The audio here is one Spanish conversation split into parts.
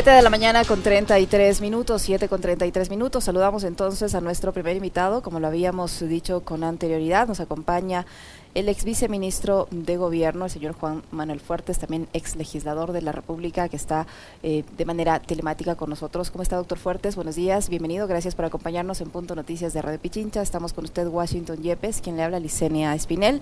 7 de la mañana con 33 minutos, 7 con 33 minutos. Saludamos entonces a nuestro primer invitado, como lo habíamos dicho con anterioridad. Nos acompaña el ex viceministro de Gobierno, el señor Juan Manuel Fuertes, también ex legislador de la República, que está eh, de manera telemática con nosotros. ¿Cómo está, doctor Fuertes? Buenos días, bienvenido. Gracias por acompañarnos en Punto Noticias de Radio Pichincha. Estamos con usted, Washington Yepes, quien le habla, Licenia Espinel.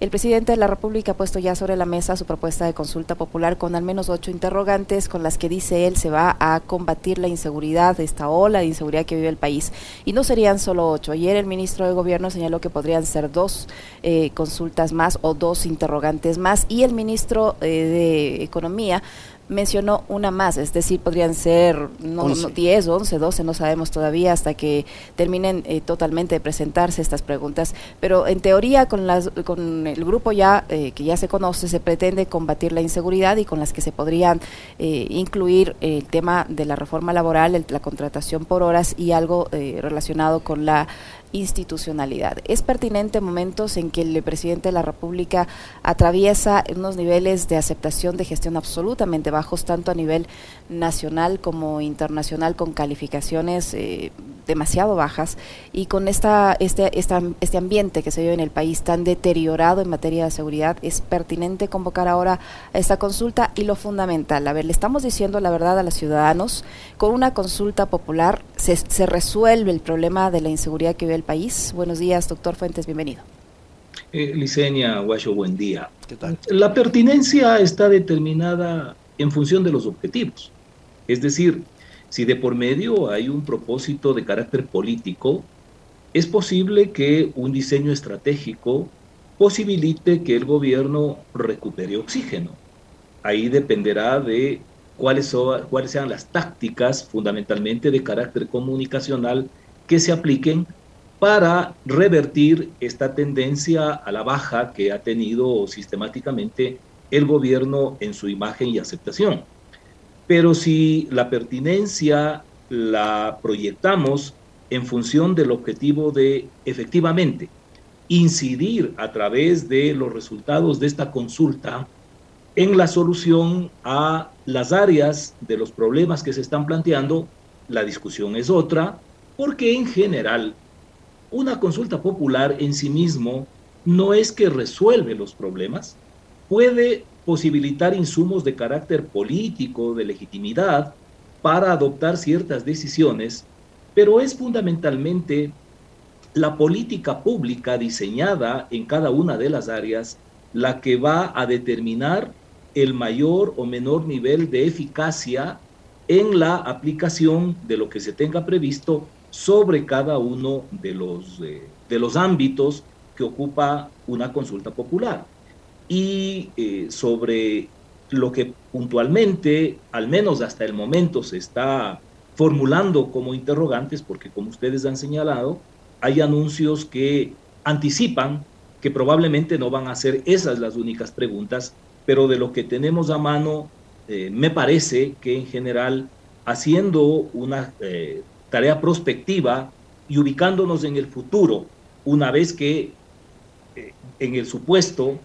El presidente de la República ha puesto ya sobre la mesa su propuesta de consulta popular con al menos ocho interrogantes con las que dice él se va a combatir la inseguridad, esta ola de inseguridad que vive el país. Y no serían solo ocho. Ayer el ministro de Gobierno señaló que podrían ser dos eh, consultas más o dos interrogantes más. Y el ministro eh, de Economía mencionó una más, es decir, podrían ser no, 10, 11, 12, no sabemos todavía hasta que terminen eh, totalmente de presentarse estas preguntas, pero en teoría con, las, con el grupo ya eh, que ya se conoce se pretende combatir la inseguridad y con las que se podrían incluir el tema de la reforma laboral, la contratación por horas y algo relacionado con la institucionalidad. Es pertinente momentos en que el presidente de la República atraviesa unos niveles de aceptación de gestión absolutamente bajos, tanto a nivel nacional como internacional, con calificaciones eh, demasiado bajas y con esta, este, esta, este ambiente que se vive en el país tan deteriorado en materia de seguridad, es pertinente convocar ahora a esta consulta y lo fundamental, a ver, le estamos diciendo la verdad a los ciudadanos, con una consulta popular se, se resuelve el problema de la inseguridad que vive el país. Buenos días, doctor Fuentes, bienvenido. Eh, Licenia Guayo, buen día. ¿Qué tal? La pertinencia está determinada en función de los objetivos. Es decir, si de por medio hay un propósito de carácter político, es posible que un diseño estratégico posibilite que el gobierno recupere oxígeno. Ahí dependerá de cuáles, sean las tácticas fundamentalmente de carácter comunicacional que se apliquen para revertir esta tendencia a la baja que ha tenido sistemáticamente el gobierno en su imagen y aceptación. Pero si la pertinencia la proyectamos en función del objetivo de efectivamente incidir a través de los resultados de esta consulta en la solución a las áreas de los problemas que se están planteando, la discusión es otra, porque en general una consulta popular en sí mismo no es que resuelve los problemas, puede posibilitar insumos de carácter político, de legitimidad, para adoptar ciertas decisiones, pero es fundamentalmente la política pública diseñada en cada una de las áreas la que va a determinar el mayor o menor nivel de eficacia en la aplicación de lo que se tenga previsto sobre cada uno de los, eh, de los ámbitos que ocupa una consulta popular. Y eh, sobre lo que puntualmente, al menos hasta el momento, se está formulando como interrogantes, porque como ustedes han señalado, hay anuncios que anticipan que probablemente no van a ser esas las únicas preguntas, pero de lo que tenemos a mano, eh, me parece que en general, haciendo una tarea prospectiva y ubicándonos en el futuro, una vez que eh, en el supuesto eh,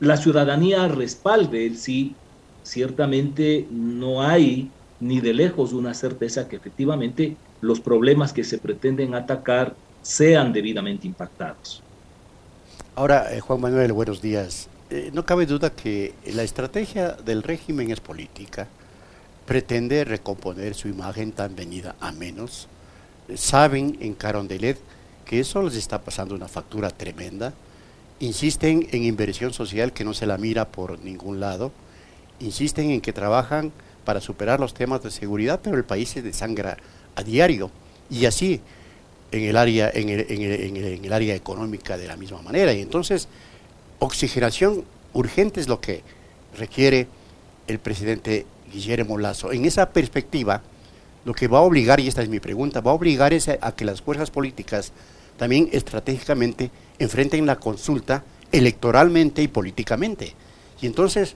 la ciudadanía respalde el sí, ciertamente no hay ni de lejos una certeza que efectivamente los problemas que se pretenden atacar sean debidamente impactados. Ahora, eh, Juan Manuel, buenos días. no cabe duda que la estrategia del régimen es política pretende recomponer su imagen tan venida a menos. Saben en Carondelet que eso les está pasando una factura tremenda. Insisten en inversión social que no se la mira por ningún lado. Insisten en que trabajan para superar los temas de seguridad, pero el país se desangra a diario. Y así en el área, en el, en el área económica de la misma manera. Y entonces, oxigenación urgente es lo que requiere el presidente Guillermo Lazo. En esa perspectiva, lo que va a obligar, y esta es mi pregunta, va a obligar a, que las fuerzas políticas también estratégicamente enfrenten la consulta electoralmente y políticamente. Y entonces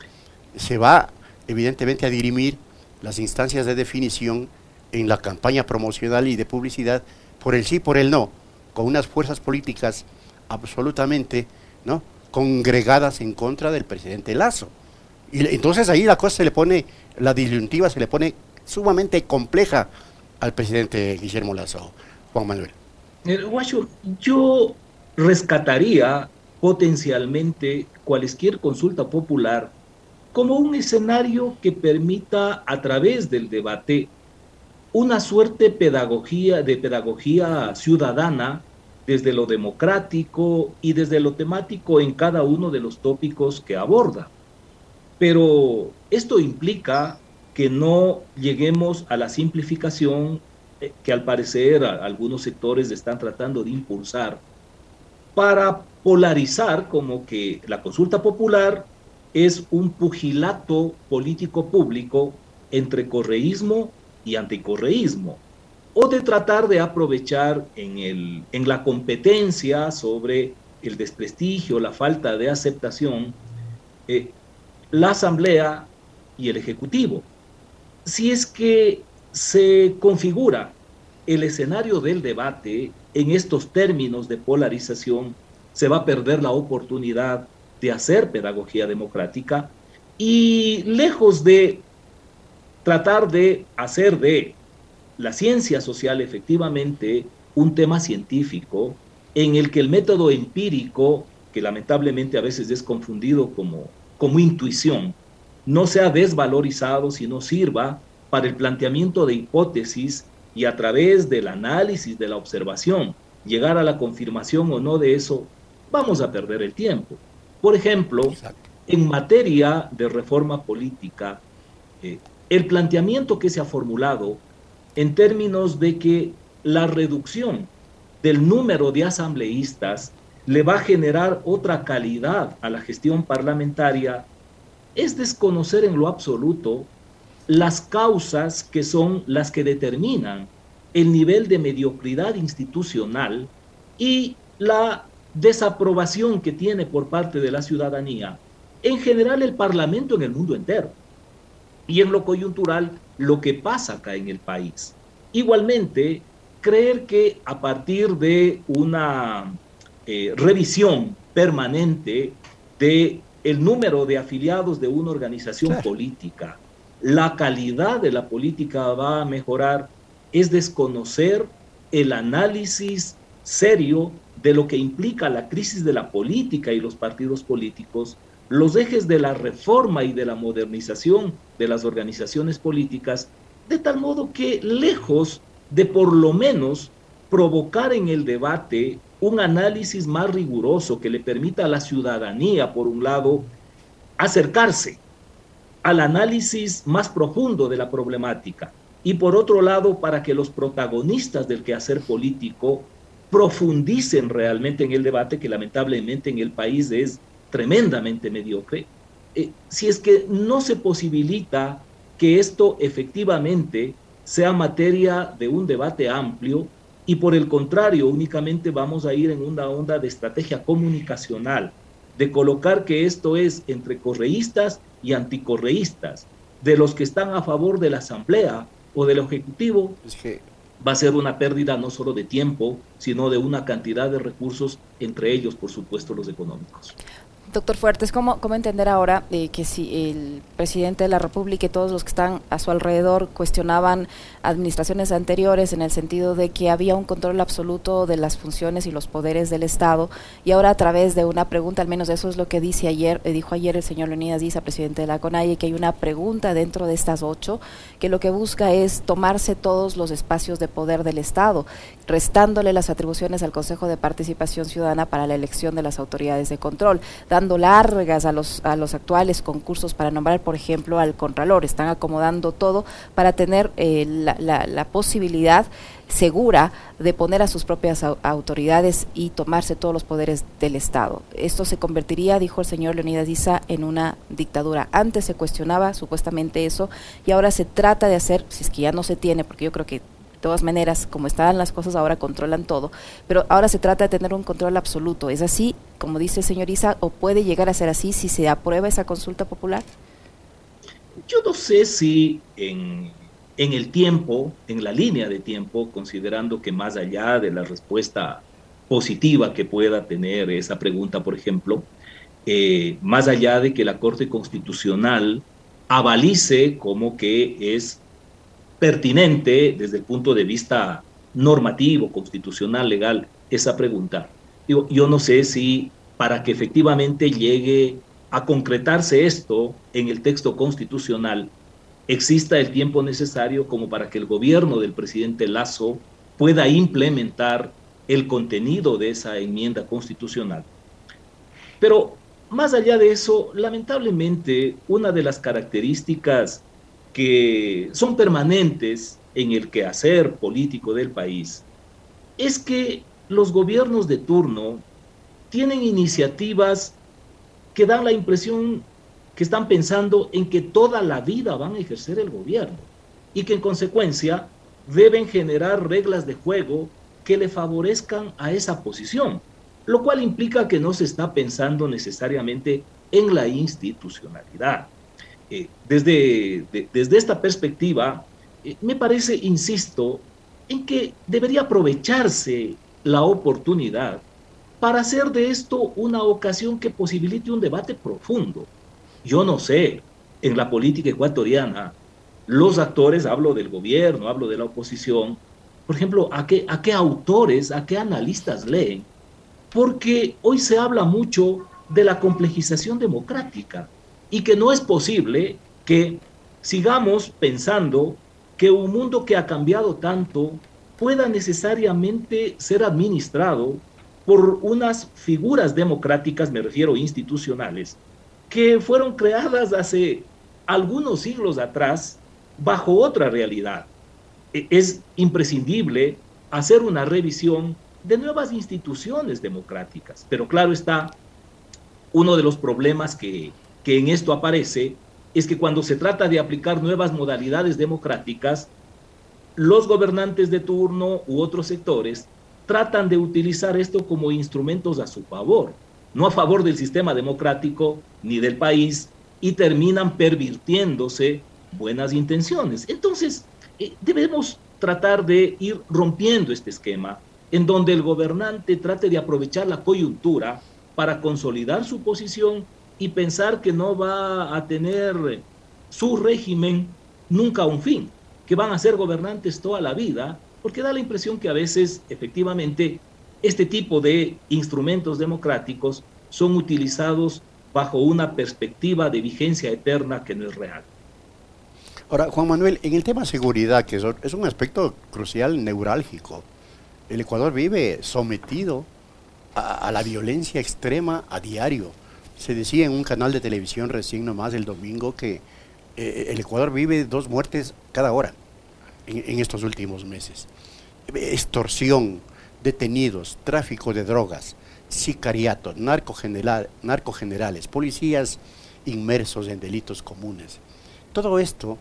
se va evidentemente a dirimir las instancias de definición en la campaña promocional y de publicidad por el sí, por el no, con unas fuerzas políticas absolutamente ¿no? congregadas en contra del presidente Lazo. Y entonces ahí la cosa se le pone, la disyuntiva se le pone sumamente compleja al presidente Guillermo Lazo, Juan Manuel. Eh, yo rescataría potencialmente cualquier consulta popular como un escenario que permita a través del debate una suerte pedagogía, de pedagogía ciudadana desde lo democrático y desde lo temático en cada uno de los tópicos que aborda. Pero esto implica que no lleguemos a la simplificación eh, que al parecer algunos sectores están tratando de impulsar para polarizar como que la consulta popular es un pugilato político público entre correísmo y anticorreísmo, o de tratar de aprovechar en, el, en la competencia sobre el desprestigio, la falta de aceptación, eh, la Asamblea y el Ejecutivo. Si es que se configura el escenario del debate en estos términos de polarización, se va a perder la oportunidad de hacer pedagogía democrática y lejos de tratar de hacer de la ciencia social efectivamente un tema científico en el que el método empírico, que lamentablemente a veces es confundido como, como intuición, no sea desvalorizado, sino sirva para el planteamiento de hipótesis y a través del análisis de la observación llegar a la confirmación o no de eso, vamos a perder el tiempo. Por ejemplo, en materia de reforma política, eh, el planteamiento que se ha formulado en términos de que la reducción del número de asambleístas le va a generar otra calidad a la gestión parlamentaria es desconocer en lo absoluto las causas que son las que determinan el nivel de mediocridad institucional y la desaprobación que tiene por parte de la ciudadanía, en general el Parlamento en el mundo entero, y en lo coyuntural lo que pasa acá en el país. Igualmente, creer que a partir de una eh, revisión permanente de el número de afiliados de una organización política, la calidad de la política va a mejorar, es desconocer el análisis serio de lo que implica la crisis de la política y los partidos políticos, los ejes de la reforma y de la modernización de las organizaciones políticas, de tal modo que lejos de por lo menos provocar en el debate un análisis más riguroso que le permita a la ciudadanía, por un lado, acercarse al análisis más profundo de la problemática. Y por otro lado, para que los protagonistas del quehacer político profundicen realmente en el debate que lamentablemente en el país es tremendamente mediocre, eh, si es que no se posibilita que esto efectivamente sea materia de un debate amplio y por el contrario únicamente vamos a ir en una onda de estrategia comunicacional, de colocar que esto es entre correístas y anticorreístas, de los que están a favor de la Asamblea o del Ejecutivo, va a ser una pérdida no solo de tiempo, sino de una cantidad de recursos, entre ellos, por supuesto, los económicos. Doctor Fuertes, ¿cómo, entender ahora eh, que si el presidente de la República y todos los que están a su alrededor cuestionaban administraciones anteriores en el sentido de que había un control absoluto de las funciones y los poderes del Estado y ahora a través de una pregunta, al menos eso es lo que dice ayer, eh, dijo ayer el señor Leonidas Diza, presidente de la CONAIE, que hay una pregunta dentro de estas ocho que lo que busca es tomarse todos los espacios de poder del Estado, restándole las atribuciones al Consejo de Participación Ciudadana para la elección de las autoridades de control, largas a los, a los actuales concursos para nombrar, por ejemplo, al Contralor. Están acomodando todo para tener eh, la, la, posibilidad segura de poner a sus propias autoridades y tomarse todos los poderes del Estado. Esto se convertiría, dijo el señor Leonidas Diza, en una dictadura. Antes se cuestionaba supuestamente eso y ahora se trata de hacer, si es que ya no se tiene, porque yo creo que todas maneras, como estaban las cosas ahora controlan todo, pero ahora se trata de tener un control absoluto. ¿Es así, como dice el señor Isa, o puede llegar a ser así si se aprueba esa consulta popular? Yo no sé si en, en el tiempo, en la línea de tiempo, considerando que más allá de la respuesta positiva que pueda tener esa pregunta, por ejemplo, eh, más allá de que la Corte Constitucional avalice como que es pertinente desde el punto de vista normativo, constitucional, legal, esa pregunta. Digo, yo no sé si para que efectivamente llegue a concretarse esto en el texto constitucional, exista el tiempo necesario como para que el gobierno del presidente Lazo pueda implementar el contenido de esa enmienda constitucional. Pero más allá de eso, lamentablemente, una de las características que son permanentes en el quehacer político del país es que los gobiernos de turno tienen iniciativas que dan la impresión que están pensando en que toda la vida van a ejercer el gobierno y que en consecuencia deben generar reglas de juego que le favorezcan a esa posición, lo cual implica que no se está pensando necesariamente en la institucionalidad. Eh, desde, esta perspectiva, eh, me parece, insisto, en que debería aprovecharse la oportunidad para hacer de esto una ocasión que posibilite un debate profundo. Yo no sé, en la política ecuatoriana, los actores, hablo del gobierno, hablo de la oposición, por ejemplo, ¿a qué, a qué autores, a qué analistas leen? Porque hoy se habla mucho de la complejización democrática y que no es posible que sigamos pensando que un mundo que ha cambiado tanto pueda necesariamente ser administrado por unas figuras democráticas, me refiero institucionales, que fueron creadas hace algunos siglos atrás bajo otra realidad. E, es imprescindible hacer una revisión de nuevas instituciones democráticas, pero claro está, uno de los problemas que, que en esto aparece es que cuando se trata de aplicar nuevas modalidades democráticas, los gobernantes de turno u otros sectores tratan de utilizar esto como instrumentos a su favor, no a favor del sistema democrático ni del país, y terminan pervirtiéndose buenas intenciones. Entonces, eh, debemos tratar de ir rompiendo este esquema en donde el gobernante trate de aprovechar la coyuntura para consolidar su posición y pensar que no va a tener su régimen nunca un fin, que van a ser gobernantes toda la vida, porque da la impresión que a veces efectivamente este tipo de instrumentos democráticos son utilizados bajo una perspectiva de vigencia eterna que no es real. Ahora, Juan Manuel, en el tema seguridad, que es un aspecto crucial, neurálgico, el Ecuador vive sometido a, a la violencia extrema a diario se decía en un canal de televisión recién nomás el domingo que eh, el Ecuador vive dos muertes cada hora en, estos últimos meses. Extorsión, detenidos, tráfico de drogas, sicariato, narcogenerales, policías inmersos en delitos comunes. Todo esto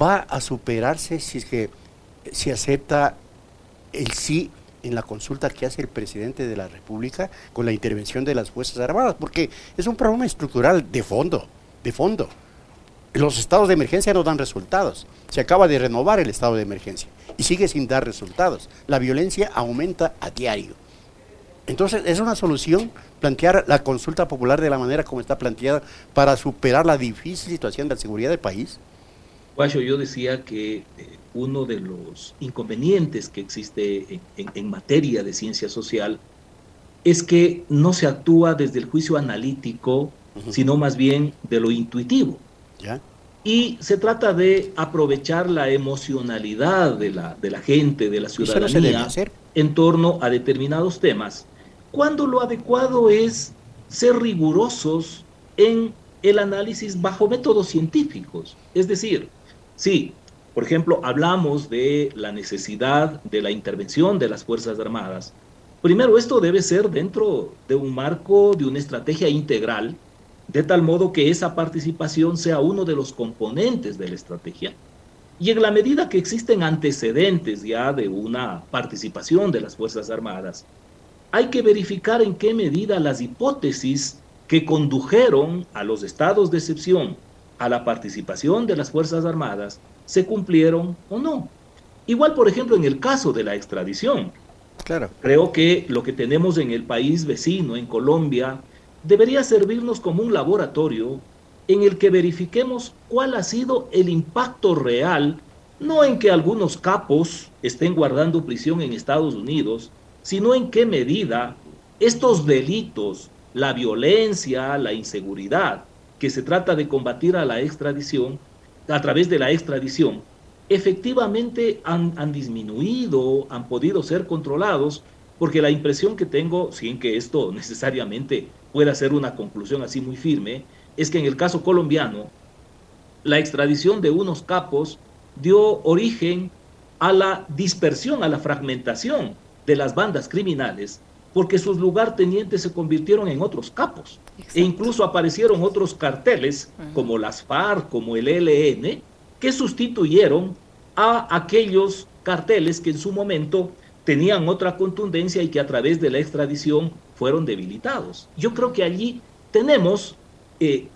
va a superarse si es que se acepta el sí en la consulta que hace el presidente de la República con la intervención de las Fuerzas Armadas, porque es un problema estructural de fondo, de fondo. Los estados de emergencia no dan resultados. Se acaba de renovar el estado de emergencia y sigue sin dar resultados. La violencia aumenta a diario. Entonces, es una solución plantear la consulta popular de la manera como está planteada para superar la difícil situación de la seguridad del país. Guacho, yo decía que eh, uno de los inconvenientes que existe en, materia de ciencia social es que no se actúa desde el juicio analítico, sino más bien de lo intuitivo. Y se trata de aprovechar la emocionalidad de la, de la gente, de la ciudadanía, en torno a determinados temas, cuando lo adecuado es ser rigurosos en el análisis bajo métodos científicos. Es decir, Sí, por ejemplo, hablamos de la necesidad de la intervención de las Fuerzas Armadas. Primero, esto debe ser dentro de un marco de una estrategia integral, de tal modo que esa participación sea uno de los componentes de la estrategia. Y en la medida que existen antecedentes ya de una participación de las Fuerzas Armadas, hay que verificar en qué medida las hipótesis que condujeron a los estados de excepción a la participación de las Fuerzas Armadas se cumplieron o no. Igual, por ejemplo, en el caso de la extradición. Claro. Creo que lo que tenemos en el país vecino, en Colombia, debería servirnos como un laboratorio en el que verifiquemos cuál ha sido el impacto real, no en que algunos capos estén guardando prisión en Estados Unidos, sino en qué medida estos delitos, la violencia, la inseguridad, que se trata de combatir a la extradición, a través de la extradición, efectivamente han, han disminuido, han podido ser controlados, porque la impresión que tengo, sin que esto necesariamente pueda ser una conclusión así muy firme, es que en el caso colombiano, la extradición de unos capos dio origen a la dispersión, a la fragmentación de las bandas criminales, porque sus lugartenientes se convirtieron en otros capos. E incluso aparecieron otros carteles, como las FARC, como el ELN, que sustituyeron a aquellos carteles que en su momento tenían otra contundencia y que a través de la extradición fueron debilitados. Yo creo que allí tenemos eh,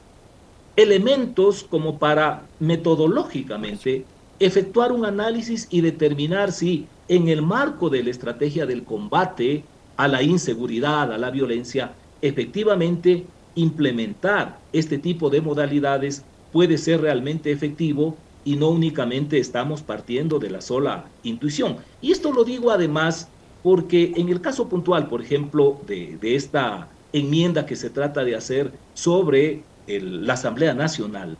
elementos como para metodológicamente efectuar un análisis y determinar si en el marco de la estrategia del combate a la inseguridad, a la violencia, efectivamente implementar este tipo de modalidades puede ser realmente efectivo y no únicamente estamos partiendo de la sola intuición. Y esto lo digo además porque en el caso puntual, por ejemplo, de, esta enmienda que se trata de hacer sobre la Asamblea Nacional,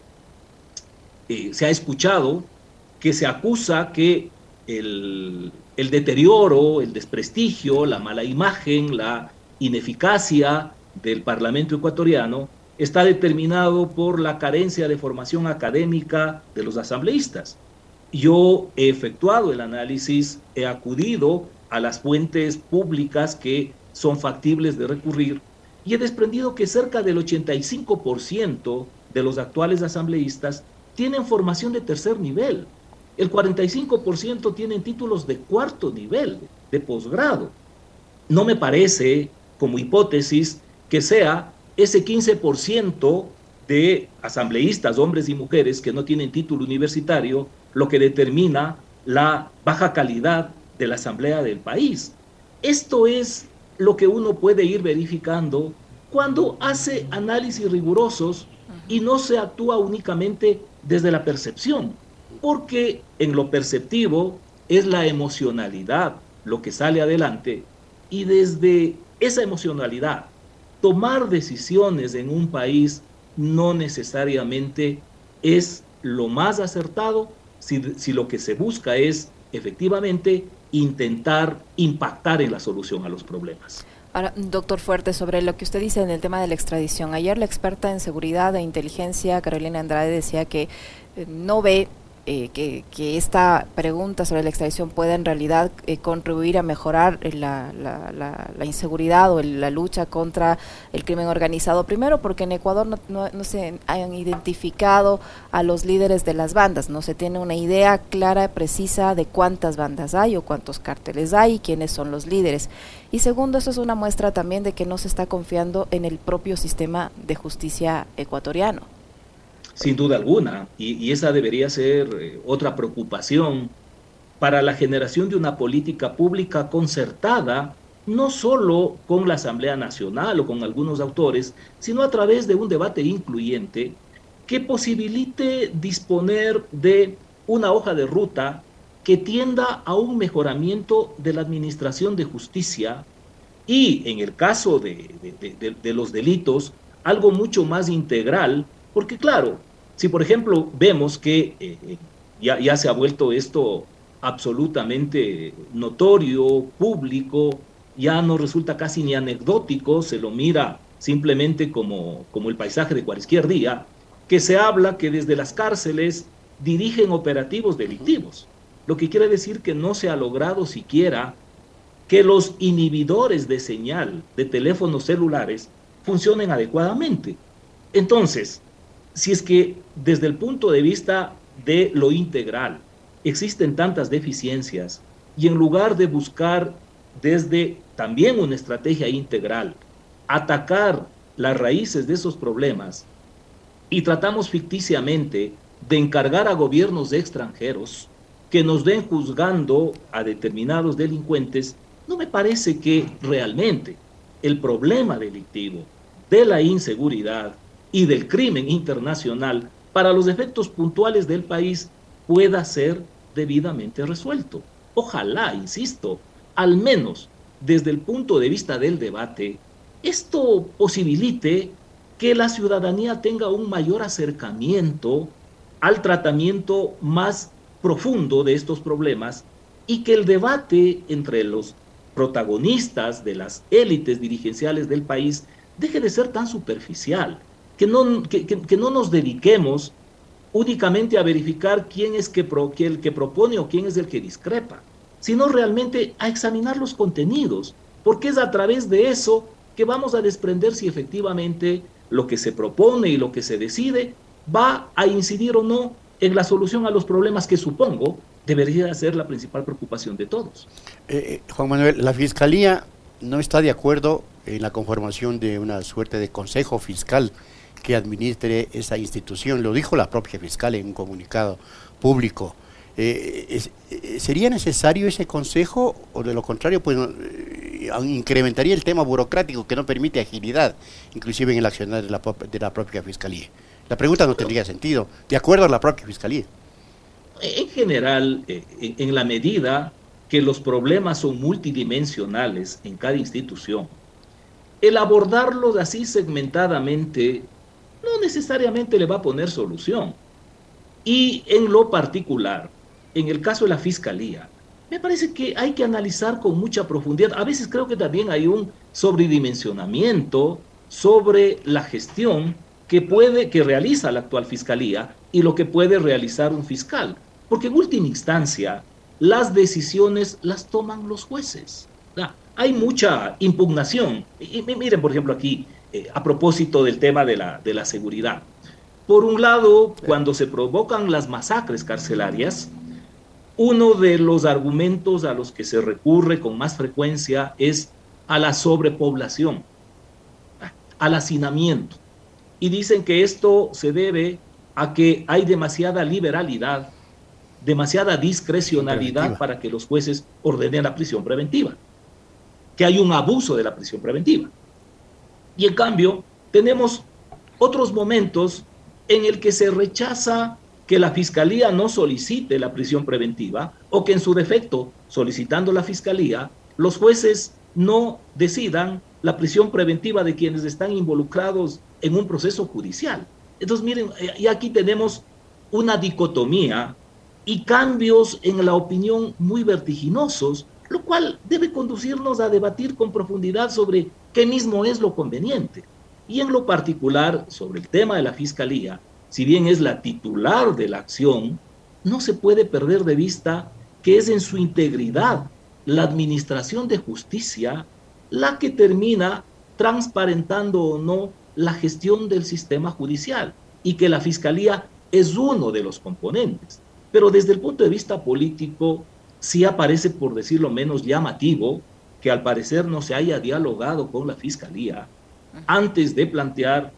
eh, se ha escuchado que se acusa que el, el deterioro, el desprestigio, la mala imagen, la ineficacia del Parlamento ecuatoriano está determinado por la carencia de formación académica de los asambleístas. Yo he efectuado el análisis, he acudido a las fuentes públicas que son factibles de recurrir y he desprendido que cerca del 85% de los actuales asambleístas tienen formación de tercer nivel. El 45% tienen títulos de cuarto nivel, de posgrado. No me parece, como hipótesis, que sea ese 15% de asambleístas, hombres y mujeres, que no tienen título universitario, lo que determina la baja calidad de la asamblea del país. Esto es lo que uno puede ir verificando cuando hace análisis rigurosos y no se actúa únicamente desde la percepción, porque en lo perceptivo es la emocionalidad lo que sale adelante y desde esa emocionalidad tomar decisiones en un país no necesariamente es lo más acertado si, si, lo que se busca es efectivamente intentar impactar en la solución a los problemas. Ahora, doctor Fuerte, sobre lo que usted dice en el tema de la extradición. Ayer la experta en seguridad e inteligencia, Carolina Andrade, decía que eh, no ve eh, que, esta pregunta sobre la extradición pueda en realidad eh, contribuir a mejorar eh, la, inseguridad o la lucha contra el crimen organizado. Primero, porque en Ecuador no, no, se han identificado a los líderes de las bandas, no se tiene una idea clara, y precisa de cuántas bandas hay o cuántos cárteles hay y quiénes son los líderes. Y segundo, eso es una muestra también de que no se está confiando en el propio sistema de justicia ecuatoriano sin duda alguna, y, esa debería ser eh, otra preocupación para la generación de una política pública concertada, no solo con la Asamblea Nacional o con algunos autores, sino a través de un debate incluyente que posibilite disponer de una hoja de ruta que tienda a un mejoramiento de la administración de justicia y, en el caso de, de los delitos, algo mucho más integral, porque claro, si por ejemplo vemos que eh, eh, ya, ya se ha vuelto esto absolutamente notorio, público, ya no resulta casi ni anecdótico, se lo mira simplemente como, como el paisaje de cualquier día, que se habla que desde las cárceles dirigen operativos delictivos, lo que quiere decir que no se ha logrado siquiera que los inhibidores de señal de teléfonos celulares funcionen adecuadamente. Entonces, si es que desde el punto de vista de lo integral existen tantas deficiencias y en lugar de buscar desde también una estrategia integral, atacar las raíces de esos problemas y tratamos ficticiamente de encargar a gobiernos extranjeros que nos den juzgando a determinados delincuentes, no me parece que realmente el problema delictivo de la inseguridad y del crimen internacional para los efectos puntuales del país pueda ser debidamente resuelto. Ojalá, insisto, al menos desde el punto de vista del debate, esto posibilite que la ciudadanía tenga un mayor acercamiento al tratamiento más profundo de estos problemas y que el debate entre los protagonistas de las élites dirigenciales del país deje de ser tan superficial, que no, que, no nos dediquemos únicamente a verificar quién es que el que propone o quién es el que discrepa, sino realmente a examinar los contenidos, porque es a través de eso que vamos a desprender si efectivamente lo que se propone y lo que se decide va a incidir o no en la solución a los problemas que supongo debería ser la principal preocupación de todos. Eh, eh, Juan Manuel, la Fiscalía no está de acuerdo en la conformación de una suerte de consejo fiscal que administre esa institución. Lo dijo la propia fiscal en un comunicado público. Eh, ¿Sería necesario ese consejo o de lo contrario, pues incrementaría el tema burocrático que no permite agilidad, inclusive en el accionar de la, de propia fiscalía? La pregunta no tendría sentido, de acuerdo a la propia fiscalía. En general, eh, en la medida que los problemas son multidimensionales en cada institución, el abordarlos así segmentadamente no necesariamente le va a poner solución. Y en lo particular, en el caso de la fiscalía, me parece que hay que analizar con mucha profundidad. A veces creo que también hay un sobredimensionamiento sobre la gestión que puede, que realiza la actual fiscalía y lo que puede realizar un fiscal. Porque en última instancia, las decisiones las toman los jueces. Hay mucha impugnación. Y, miren, por ejemplo, aquí, eh, a propósito del tema de la, de la seguridad. Por un lado, cuando se provocan las masacres carcelarias, uno de los argumentos a los que se recurre con más frecuencia es a la sobrepoblación, al hacinamiento. Y dicen que esto se debe a que hay demasiada liberalidad, demasiada discrecionalidad para que los jueces ordenen la prisión preventiva, que hay un abuso de la prisión preventiva. Y en cambio, tenemos otros momentos en el que se rechaza que la fiscalía no solicite la prisión preventiva o que en su defecto, solicitando la fiscalía, los jueces no decidan la prisión preventiva de quienes están involucrados en un proceso judicial. Entonces, miren, eh, y aquí tenemos una dicotomía y cambios en la opinión muy vertiginosos, lo cual debe conducirnos a debatir con profundidad sobre qué mismo es lo conveniente. Y en lo particular, sobre el tema de la fiscalía, si bien es la titular de la acción, no se puede perder de vista que es en su integridad la administración de justicia la que termina transparentando o no la gestión del sistema judicial y que la fiscalía es uno de los componentes. Pero desde el punto de vista político, sí aparece, por decirlo menos, llamativo que al parecer no se haya dialogado con la fiscalía antes de plantear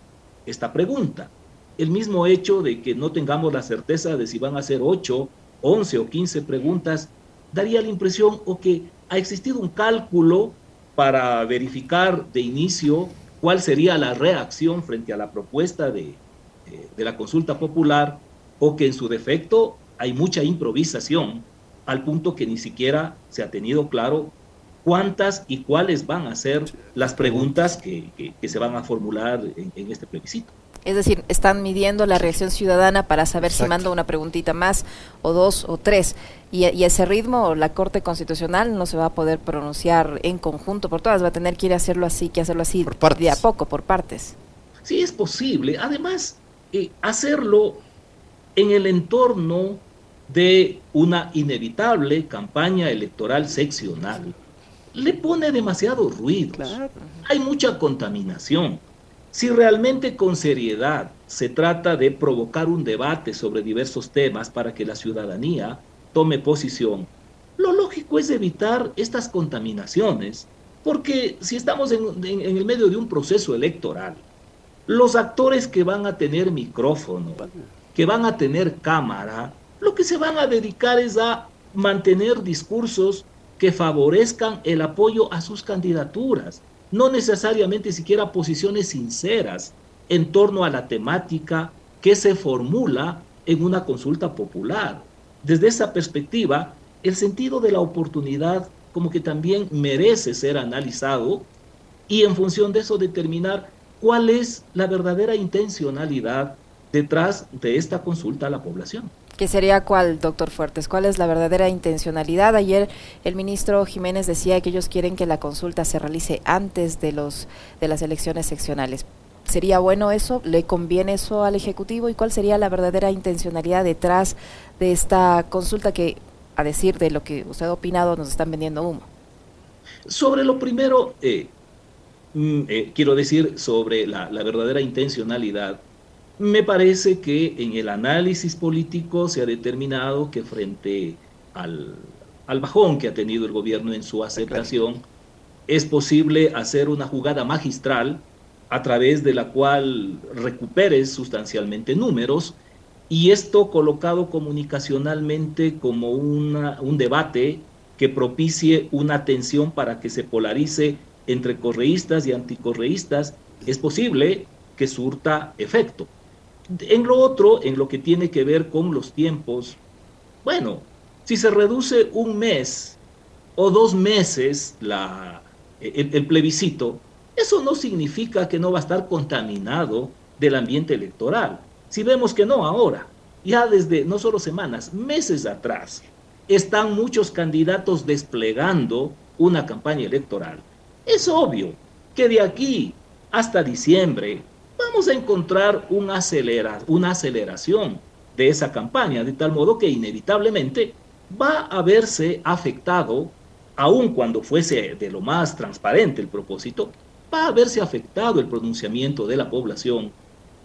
esta pregunta. El mismo hecho de que no tengamos la certeza de si van a ser 8, 11 o 15 preguntas daría la impresión o que ha existido un cálculo para verificar de inicio cuál sería la reacción frente a la propuesta de, eh, de la consulta popular o que en su defecto hay mucha improvisación al punto que ni siquiera se ha tenido claro cuántas y cuáles van a ser las preguntas que, se van a formular en este plebiscito. Es decir, están midiendo la reacción ciudadana para saber si mando una preguntita más o dos o tres. Y, y, ese ritmo, la Corte Constitucional no se va a poder pronunciar en conjunto por todas, va a tener que ir a hacerlo así, que hacerlo así de a poco, por partes. Sí, es posible. Además, eh, hacerlo en el entorno de una inevitable campaña electoral seccional le pone demasiado ruido. Hay mucha contaminación. Si realmente con seriedad se trata de provocar un debate sobre diversos temas para que la ciudadanía tome posición, lo lógico es evitar estas contaminaciones, porque si estamos en, el medio de un proceso electoral, los actores que van a tener micrófono, que van a tener cámara, lo que se van a dedicar es a mantener discursos que favorezcan el apoyo a sus candidaturas no necesariamente siquiera posiciones sinceras en torno a la temática que se formula en una consulta popular. Desde esa perspectiva, el sentido de la oportunidad como que también merece ser analizado y en función de eso determinar cuál es la verdadera intencionalidad detrás de esta consulta a la población. ¿Qué sería cuál, doctor Fuertes? ¿Cuál es la verdadera intencionalidad? Ayer el ministro Jiménez decía que ellos quieren que la consulta se realice antes de, los, de las elecciones seccionales. ¿Sería bueno eso? ¿Le conviene eso al Ejecutivo? ¿Y cuál sería la verdadera intencionalidad detrás de esta consulta que, a decir de lo que usted ha opinado, nos están vendiendo humo? Sobre lo primero, eh, mm, eh, quiero decir sobre la verdadera intencionalidad me parece que en el análisis político se ha determinado que frente al, bajón que ha tenido el gobierno en su aceptación, es posible hacer una jugada magistral a través de la cual recuperes sustancialmente números y esto colocado comunicacionalmente como un debate que propicie una tensión para que se polarice entre correístas y anticorreístas, es posible que surta efecto. En lo otro, en lo que tiene que ver con los tiempos, bueno, si se reduce un mes o dos meses la, el, plebiscito, eso no significa que no va a estar contaminado del ambiente electoral. Si vemos que no ahora, ya desde no solo semanas, meses atrás, están muchos candidatos desplegando una campaña electoral. Es obvio que de aquí hasta diciembre vamos a encontrar una, acelera, una aceleración de esa campaña, de tal modo que inevitablemente va a verse afectado, aun cuando fuese de lo más transparente el propósito, va a verse afectado el pronunciamiento de la población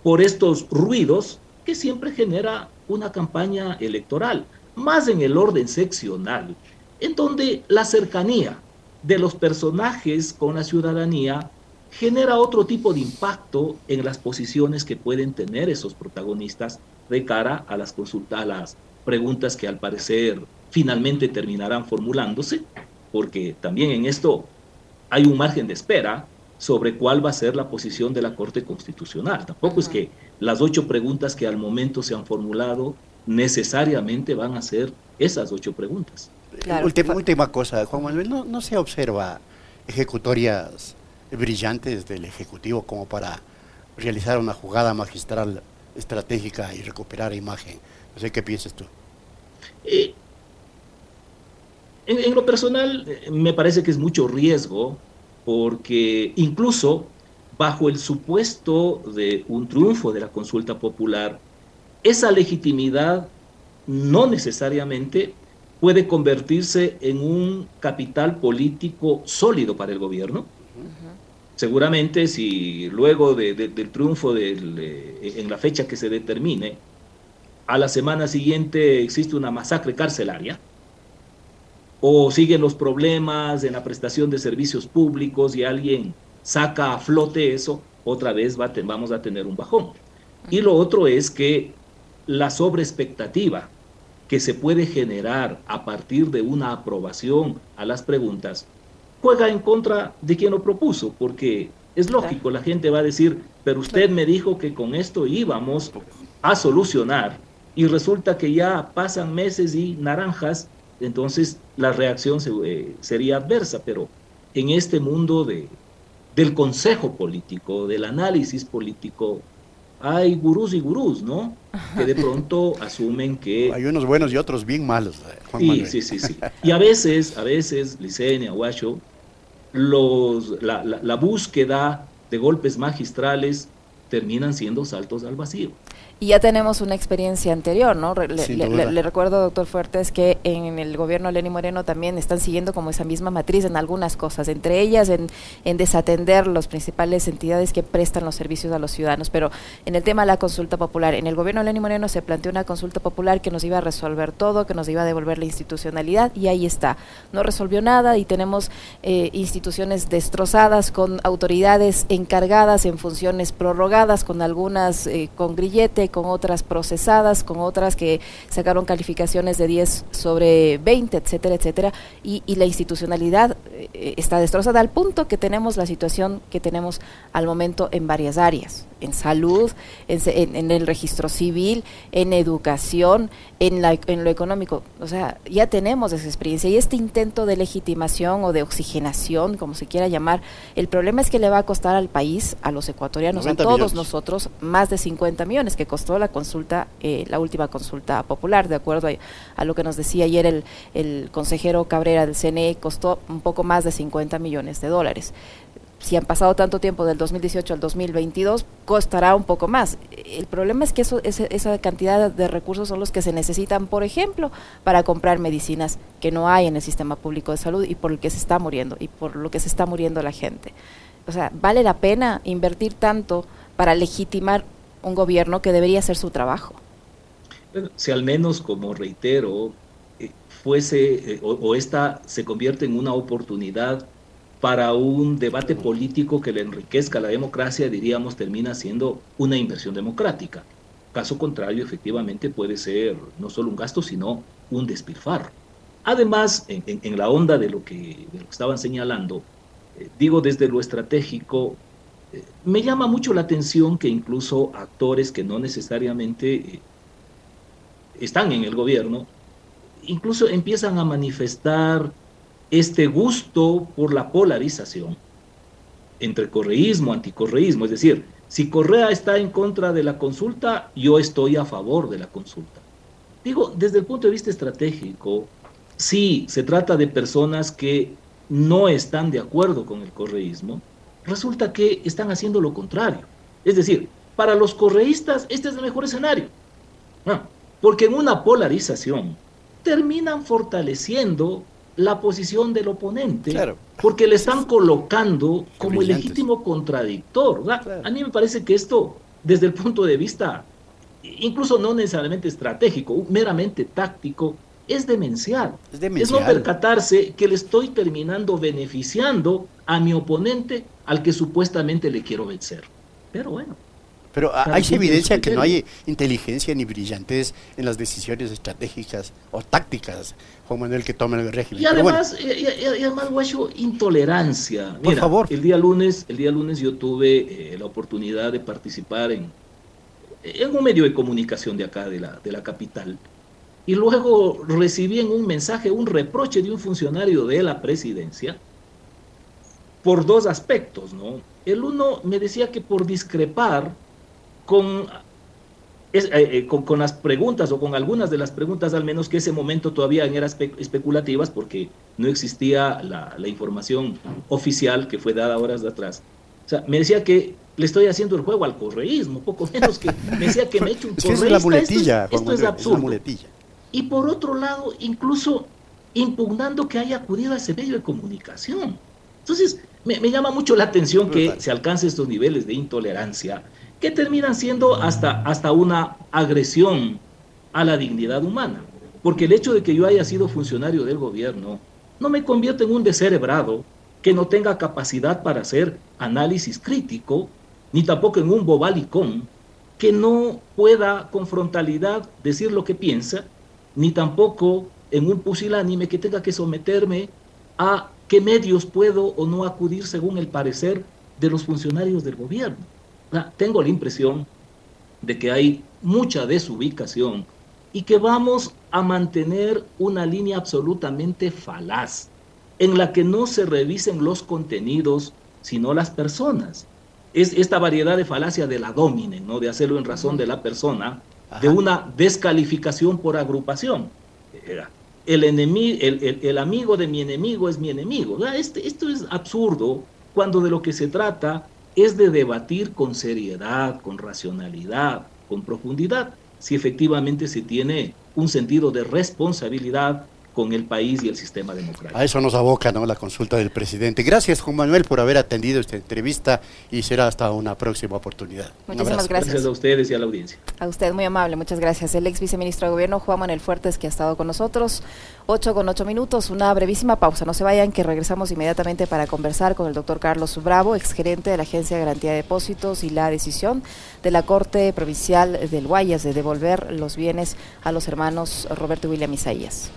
por estos ruidos que siempre genera una campaña electoral, más en el orden seccional, en donde la cercanía de los personajes con la ciudadanía genera otro tipo de impacto en las posiciones que pueden tener esos protagonistas de cara a las consultas, a las preguntas que al parecer finalmente terminarán formulándose, porque también en esto hay un margen de espera sobre cuál va a ser la posición de la Corte Constitucional. Tampoco es que las ocho preguntas que al momento se han formulado necesariamente van a ser esas ocho preguntas. Última, última cosa, Juan Manuel, no, no se observa ejecutorias brillantes del Ejecutivo como para realizar una jugada magistral estratégica y recuperar imagen. No sé qué piensas tú. Eh, en, lo personal, eh, me parece que es mucho riesgo porque incluso bajo el supuesto de un triunfo de la consulta popular, esa legitimidad no necesariamente puede convertirse en un capital político sólido para el gobierno seguramente si luego del triunfo en la fecha que se determine, a la semana siguiente existe una masacre carcelaria, o siguen los problemas en la prestación de servicios públicos y alguien saca a flote eso, otra vez vamos a tener un bajón. Y lo otro es que la sobreexpectativa que se puede generar a partir de una aprobación a las preguntas juega en contra de quien lo propuso, porque es lógico, la gente va a decir, pero usted me dijo que con esto íbamos a solucionar y resulta que ya pasan meses y naranjas, entonces la reacción eh, sería adversa, pero en este mundo de, del consejo político, del análisis político, hay gurús y gurús, ¿no? Que de pronto asumen que... Hay unos buenos y otros bien malos. Eh, Juan sí, sí, sí, sí. Y a veces, a veces, Licenia, Guacho, los, la, la, búsqueda de golpes magistrales terminan siendo saltos al vacío. Y ya tenemos una experiencia anterior, ¿no? Le, recuerdo, doctor Fuertes, que en el gobierno de Lenny Moreno también están siguiendo como esa misma matriz en algunas cosas, entre ellas en, en desatender las principales entidades que prestan los servicios a los ciudadanos. Pero en el tema de la consulta popular, en el gobierno de Lenny Moreno se planteó una consulta popular que nos iba a resolver todo, que nos iba a devolver la institucionalidad, y ahí está. No resolvió nada y tenemos eh, instituciones destrozadas con autoridades encargadas en funciones prorrogadas, con algunas eh, con grillete, con otras procesadas, con otras que sacaron calificaciones de 10 sobre 20, etcétera, etcétera, y, la institucionalidad eh, está destrozada al punto que tenemos la situación que tenemos al momento en varias áreas, en salud, en, el registro civil, en educación, en, la, en lo económico. O sea, ya tenemos esa experiencia y este intento de legitimación o de oxigenación, como se quiera llamar, el problema es que le va a costar al país, a los ecuatorianos, a todos nosotros, más de 50 millones que costó la consulta, eh, la última consulta popular, de acuerdo a, lo que nos decía ayer el, el consejero Cabrera del CNE, costó un poco más de 50 millones de dólares si han pasado tanto tiempo del 2018 al 2022, costará un poco más. El problema es que eso, esa cantidad de recursos son los que se necesitan, por ejemplo, para comprar medicinas que no hay en el sistema público de salud y por el que se está muriendo y por lo que se está muriendo la gente. O sea, ¿vale la pena invertir tanto para legitimar un gobierno que debería hacer su trabajo? Si al menos, como reitero, eh, fuese eh, o esta se convierte en una oportunidad para un debate político que le enriquezca la democracia, diríamos, termina siendo una inversión democrática. Caso contrario, efectivamente puede ser no solo un gasto, sino un despilfarro. Además, en, la onda de lo que, estaban señalando, eh, digo desde lo estratégico, me llama mucho la atención que incluso actores que no necesariamente eh, están en el gobierno, incluso empiezan a manifestar este gusto por la polarización entre correísmo, anticorreísmo. Es decir, si Correa está en contra de la consulta, yo estoy a favor de la consulta. Digo, desde el punto de vista estratégico, si se trata de personas que no están de acuerdo con el correísmo, resulta que están haciendo lo contrario. Es decir, para los correístas este es el mejor escenario. porque en una polarización terminan fortaleciendo la posición del oponente, porque le están colocando como el legítimo contradictor. A mí me parece que esto, desde el punto de vista, incluso no necesariamente estratégico, meramente táctico, es demencial. Es, demencial. es no percatarse que le estoy terminando beneficiando a mi oponente al que supuestamente le quiero vencer. Pero bueno. Pero hay evidencia que no hay inteligencia ni brillantez en las decisiones estratégicas o tácticas, Juan Manuel, que toman el régimen. Y además, y, además, Guacho, intolerancia. Por favor. El día lunes, el día lunes yo tuve eh, la oportunidad de participar en, en un medio de comunicación de acá, de la, de la capital. Y luego recibí en un mensaje un reproche de un funcionario de la presidencia por dos aspectos, ¿no? El uno me decía que por discrepar con, eh, eh, con, con, las preguntas o con algunas de las preguntas al menos que ese momento todavía eran especulativas porque no existía la, la, información oficial que fue dada horas de atrás. O sea, me decía que le estoy haciendo el juego al correísmo, poco menos que me decía que me he hecho un correísta. Es la muletilla, esto, es, absurdo. muletilla. Y por otro lado, incluso impugnando que haya acudido a ese medio de comunicación. Entonces, me, me llama mucho la atención que se alcance estos niveles de intolerancia que terminan siendo hasta, hasta una agresión a la dignidad humana. Porque el hecho de que yo haya sido funcionario del gobierno no me convierte en un descerebrado que no tenga capacidad para hacer análisis crítico, ni tampoco en un bobalicón que no pueda con frontalidad decir lo que piensa, ni tampoco en un pusilánime que tenga que someterme a qué medios puedo o no acudir según el parecer de los funcionarios del gobierno tengo la impresión de que hay mucha desubicación y que vamos a mantener una línea absolutamente falaz en la que no se revisen los contenidos, sino las personas. Es esta variedad de falacia de la domine, ¿no? de hacerlo en razón de la persona, de una descalificación por agrupación. El, enemigo, el, el, amigo de mi enemigo es mi enemigo. Este, esto es absurdo cuando de lo que se trata es de debatir con seriedad, con racionalidad, con profundidad, si efectivamente se tiene un sentido de responsabilidad con el país y el sistema democrático. A eso nos aboca ¿no? la consulta del presidente. Gracias, Juan Manuel, por haber atendido esta entrevista y será hasta una próxima oportunidad. Muchísimas gracias. Gracias a ustedes y a la audiencia. A usted, muy amable, muchas gracias. El ex viceministro de Gobierno, Juan Manuel Fuertes, que ha estado con nosotros. Ocho con ocho minutos, una brevísima pausa. No se vayan, que regresamos inmediatamente para conversar con el doctor Carlos Bravo, exgerente de la Agencia de Garantía de Depósitos y la decisión de la Corte Provincial del Guayas de devolver los bienes a los hermanos Roberto y William Isaías.